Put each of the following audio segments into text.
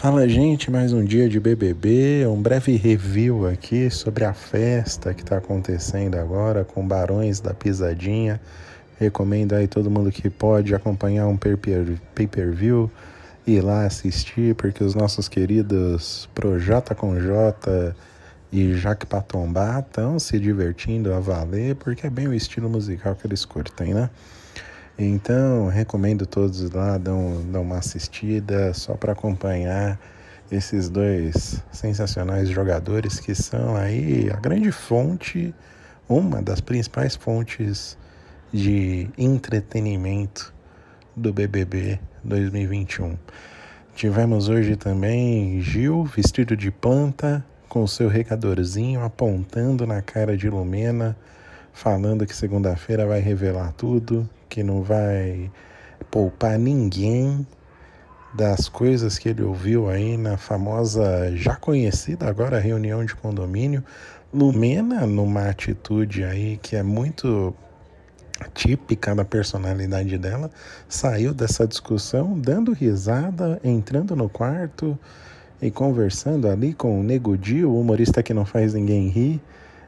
Fala gente, mais um dia de BBB, um breve review aqui sobre a festa que está acontecendo agora com Barões da Pisadinha. Recomendo aí todo mundo que pode acompanhar um pay-per-view ir lá assistir, porque os nossos queridos Projota com J e Jaque Patombá estão se divertindo a valer, porque é bem o estilo musical que eles curtem, né? Então, recomendo todos lá dão, dão uma assistida só para acompanhar esses dois sensacionais jogadores que são aí a grande fonte, uma das principais fontes de entretenimento do BBB 2021. Tivemos hoje também Gil vestido de planta com seu recadorzinho apontando na cara de Lumena, falando que segunda-feira vai revelar tudo, que não vai poupar ninguém das coisas que ele ouviu aí na famosa, já conhecida agora, reunião de condomínio. Lumena, numa atitude aí que é muito típica da personalidade dela, saiu dessa discussão dando risada, entrando no quarto e conversando ali com o Nego Dio, o humorista que não faz ninguém rir.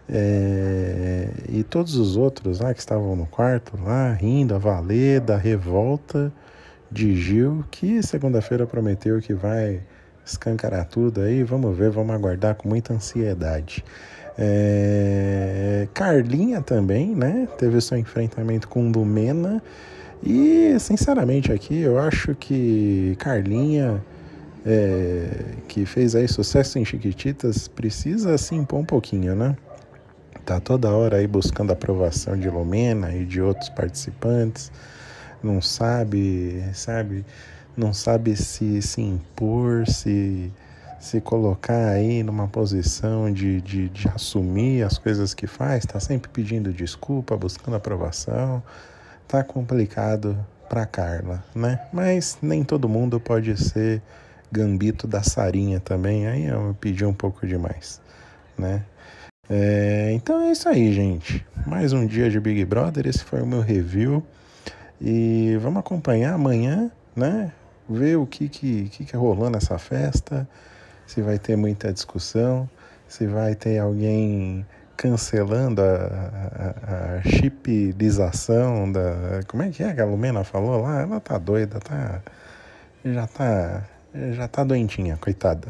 É, e todos os outros lá que estavam no quarto, lá rindo, a valer da revolta de Gil, que segunda-feira prometeu que vai escancarar tudo aí. Vamos ver, vamos aguardar com muita ansiedade. É, Carlinha também, né? Teve seu enfrentamento com Lumena. E, sinceramente, aqui eu acho que Carlinha, é, que fez aí sucesso em Chiquititas, precisa se impor um pouquinho, né? Tá toda hora aí buscando a aprovação de Lumena e de outros participantes. Não sabe, sabe, não sabe se se impor, se se colocar aí numa posição de, de, de assumir as coisas que faz, tá sempre pedindo desculpa, buscando aprovação. Tá complicado para Carla, né? Mas nem todo mundo pode ser gambito da Sarinha também, aí eu pedi um pouco demais, né? É, então é isso aí, gente. Mais um dia de Big Brother. Esse foi o meu review. E vamos acompanhar amanhã, né? Ver o que, que, que, que rolou nessa festa. Se vai ter muita discussão. Se vai ter alguém cancelando a, a, a chipilização da. Como é que é que a Lumena falou lá? Ela tá doida, tá. Já tá. Já tá doentinha, coitada.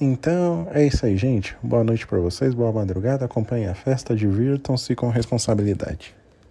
Então é isso aí, gente. Boa noite para vocês, boa madrugada. Acompanhem a festa, divirtam-se com responsabilidade.